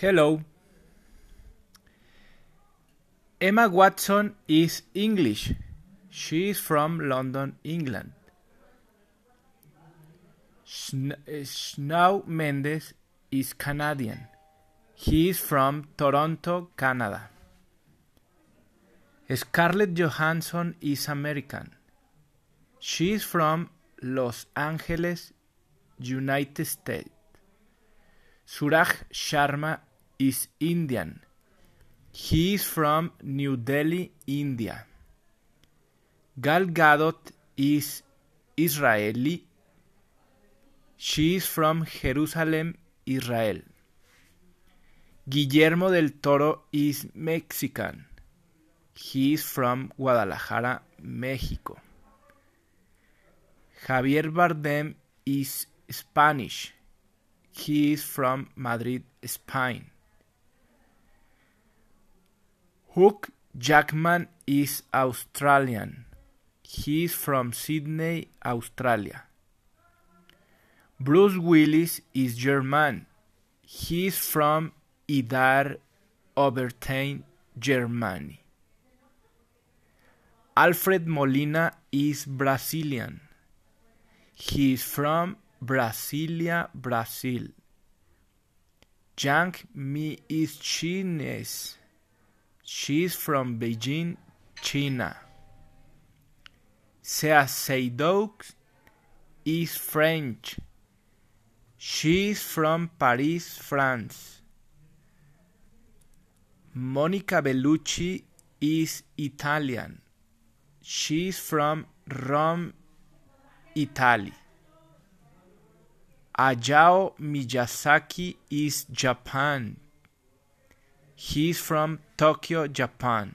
Hello. Emma Watson is English. She is from London, England. Eh, Shawn Mendes is Canadian. He is from Toronto, Canada. Scarlett Johansson is American. She is from Los Angeles, United States. Suraj Sharma is Indian. He is from New Delhi, India. Gal Gadot is Israeli. She is from Jerusalem, Israel. Guillermo del Toro is Mexican. He is from Guadalajara, Mexico. Javier Bardem is Spanish. He is from Madrid, Spain. Hugh Jackman is Australian. He is from Sydney, Australia. Bruce Willis is German. He is from Idar Oberstein, Germany. Alfred Molina is Brazilian. He is from Brasilia, Brazil. Yang Mi is Chinese. She is from Beijing, China. Léa Seydoux is French. She is from Paris, France. Monica Bellucci is Italian. She is from Rome, Italy. Hayao Miyazaki is Japan. He is from Tokyo, Japan.